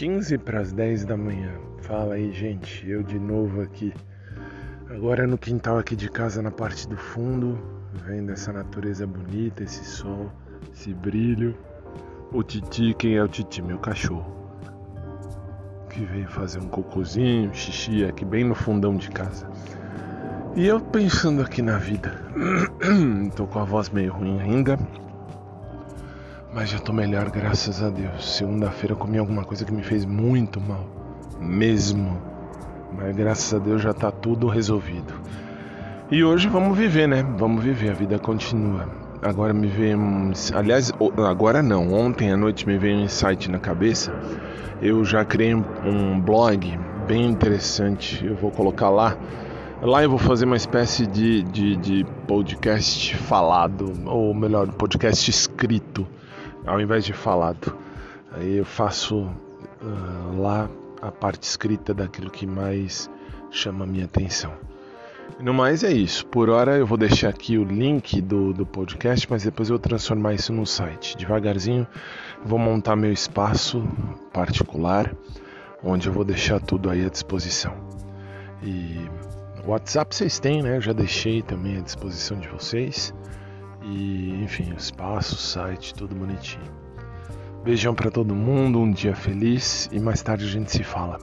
15 para as 10 da manhã. Fala aí, gente. Eu de novo aqui. Agora no quintal aqui de casa, na parte do fundo, vendo essa natureza bonita, esse sol, esse brilho. O Titi, quem é o Titi? Meu cachorro. Que veio fazer um cocôzinho, xixi aqui bem no fundão de casa. E eu pensando aqui na vida. Tô com a voz meio ruim ainda. Mas já tô melhor, graças a Deus. Segunda-feira comi alguma coisa que me fez muito mal. Mesmo. Mas graças a Deus já tá tudo resolvido. E hoje vamos viver, né? Vamos viver, a vida continua. Agora me veio. Aliás, agora não. Ontem à noite me veio um insight na cabeça. Eu já criei um blog bem interessante. Eu vou colocar lá. Lá eu vou fazer uma espécie de, de, de podcast falado, ou melhor, podcast escrito ao invés de falado. Aí eu faço uh, lá a parte escrita daquilo que mais chama a minha atenção. No mais é isso. Por hora eu vou deixar aqui o link do, do podcast, mas depois eu vou transformar isso no site. Devagarzinho vou montar meu espaço particular, onde eu vou deixar tudo aí à disposição. E o WhatsApp vocês têm, né? Eu já deixei também à disposição de vocês. E enfim, o espaço, o site, tudo bonitinho. Beijão para todo mundo, um dia feliz e mais tarde a gente se fala.